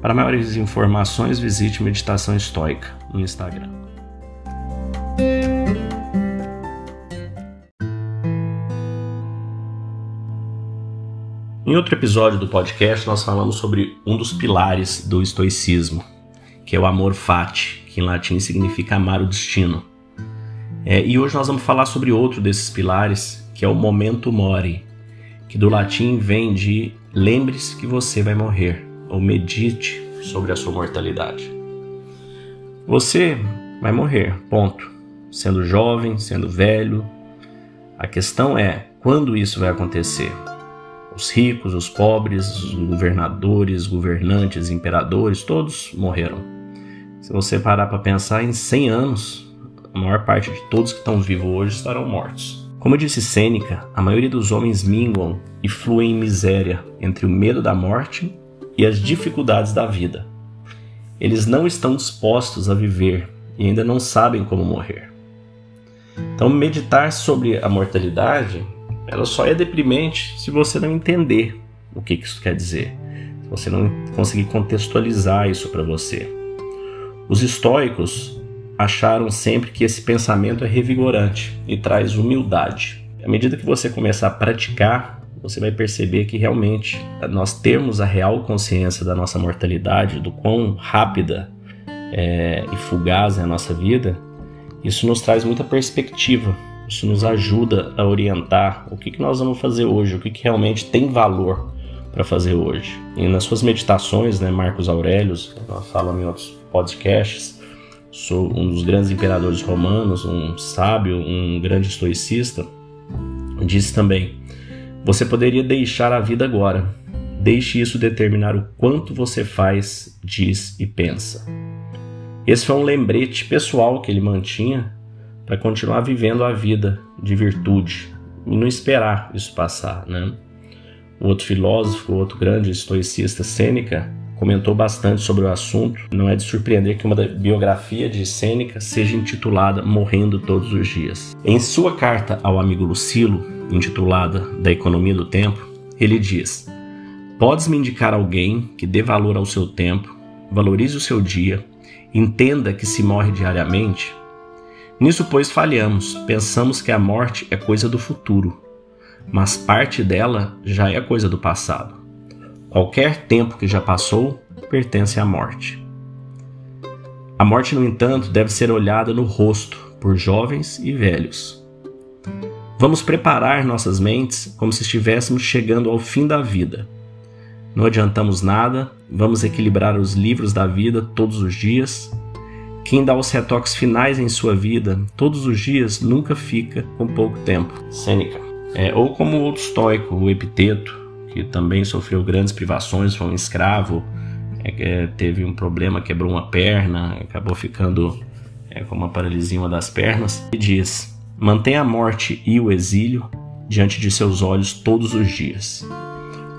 Para maiores informações, visite Meditação Estoica no Instagram. Em outro episódio do podcast, nós falamos sobre um dos pilares do estoicismo, que é o amor fati, que em latim significa amar o destino. É, e hoje nós vamos falar sobre outro desses pilares, que é o momento mori, que do latim vem de lembre-se que você vai morrer ou medite sobre a sua mortalidade. Você vai morrer, ponto. Sendo jovem, sendo velho. A questão é quando isso vai acontecer. Os ricos, os pobres, os governadores, governantes, imperadores, todos morreram. Se você parar para pensar em 100 anos, a maior parte de todos que estão vivos hoje estarão mortos. Como disse Sêneca, a maioria dos homens minguam e fluem em miséria entre o medo da morte e as dificuldades da vida. Eles não estão dispostos a viver e ainda não sabem como morrer. Então, meditar sobre a mortalidade, ela só é deprimente se você não entender o que isso quer dizer, se você não conseguir contextualizar isso para você. Os estoicos acharam sempre que esse pensamento é revigorante e traz humildade. À medida que você começar a praticar você vai perceber que realmente nós termos a real consciência da nossa mortalidade, do quão rápida é, e fugaz é a nossa vida, isso nos traz muita perspectiva, isso nos ajuda a orientar o que, que nós vamos fazer hoje, o que, que realmente tem valor para fazer hoje. E nas suas meditações, né, Marcos Aurelius, nós falamos em outros podcasts, sou um dos grandes imperadores romanos, um sábio, um grande estoicista, disse também você poderia deixar a vida agora. Deixe isso determinar o quanto você faz, diz e pensa. Esse foi um lembrete pessoal que ele mantinha para continuar vivendo a vida de virtude e não esperar isso passar, né? O outro filósofo, o outro grande estoicista, Sêneca, comentou bastante sobre o assunto. Não é de surpreender que uma biografia de Sêneca seja intitulada Morrendo Todos os Dias. Em sua carta ao amigo Lucilo, intitulada Da Economia do Tempo, ele diz: Podes me indicar alguém que dê valor ao seu tempo, valorize o seu dia, entenda que se morre diariamente? Nisso, pois, falhamos, pensamos que a morte é coisa do futuro, mas parte dela já é coisa do passado. Qualquer tempo que já passou pertence à morte. A morte, no entanto, deve ser olhada no rosto por jovens e velhos Vamos preparar nossas mentes como se estivéssemos chegando ao fim da vida. Não adiantamos nada, vamos equilibrar os livros da vida todos os dias. Quem dá os retoques finais em sua vida todos os dias nunca fica com pouco tempo. Sêneca. É, ou como o outro estoico, o Epiteto, que também sofreu grandes privações, foi um escravo, é, teve um problema, quebrou uma perna, acabou ficando é, com uma paralisia uma das pernas, e diz: Mantém a morte e o exílio diante de seus olhos todos os dias.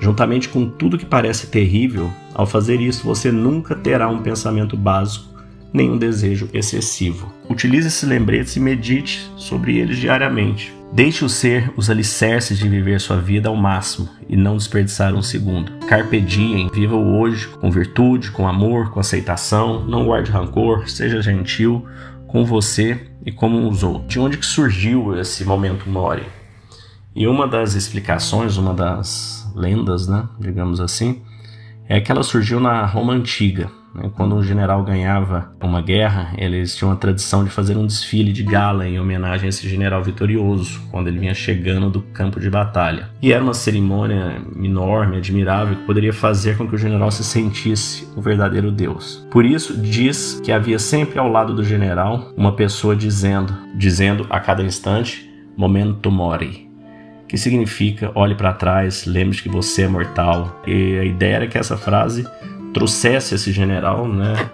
Juntamente com tudo que parece terrível, ao fazer isso você nunca terá um pensamento básico nem um desejo excessivo. Utilize esses lembretes e medite sobre eles diariamente. Deixe-o ser os alicerces de viver sua vida ao máximo e não desperdiçar um segundo. Carpe diem, viva o hoje com virtude, com amor, com aceitação, não guarde rancor, seja gentil com você e como usou. De onde que surgiu esse momento Mori? E uma das explicações, uma das lendas, né, digamos assim, é que ela surgiu na Roma antiga. Né? Quando um general ganhava uma guerra, eles tinham a tradição de fazer um desfile de gala em homenagem a esse general vitorioso, quando ele vinha chegando do campo de batalha. E era uma cerimônia enorme, admirável, que poderia fazer com que o general se sentisse o verdadeiro Deus. Por isso, diz que havia sempre ao lado do general uma pessoa dizendo, dizendo a cada instante, momento mori, que significa olhe para trás, lembre que você é mortal. E a ideia era que essa frase trouxesse esse general, né,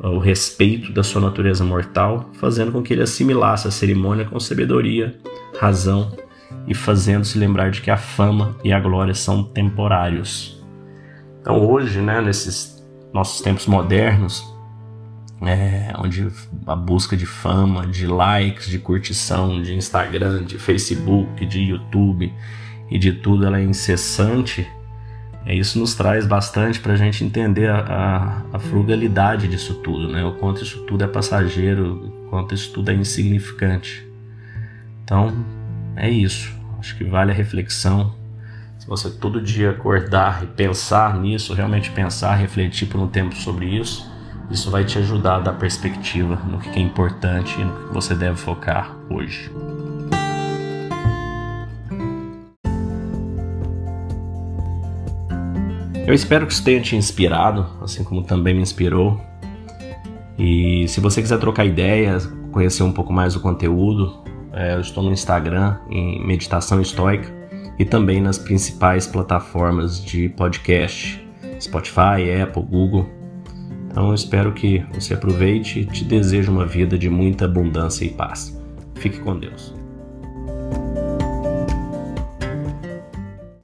o respeito da sua natureza mortal, fazendo com que ele assimilasse a cerimônia com sabedoria, razão e fazendo-se lembrar de que a fama e a glória são temporários. Então hoje, né, nesses nossos tempos modernos, é, onde a busca de fama, de likes, de curtição, de Instagram, de Facebook, de YouTube e de tudo, ela é incessante. É, isso nos traz bastante para a gente entender a, a, a, frugalidade disso tudo, né? O quanto isso tudo é passageiro, o quanto isso tudo é insignificante. Então, é isso. Acho que vale a reflexão. Se você todo dia acordar e pensar nisso, realmente pensar, refletir por um tempo sobre isso, isso vai te ajudar a dar perspectiva no que é importante e no que você deve focar hoje. Eu espero que isso tenha te inspirado, assim como também me inspirou. E se você quiser trocar ideias, conhecer um pouco mais do conteúdo, é, eu estou no Instagram em Meditação Estoica e também nas principais plataformas de podcast, Spotify, Apple, Google. Então espero que você aproveite e te desejo uma vida de muita abundância e paz. Fique com Deus.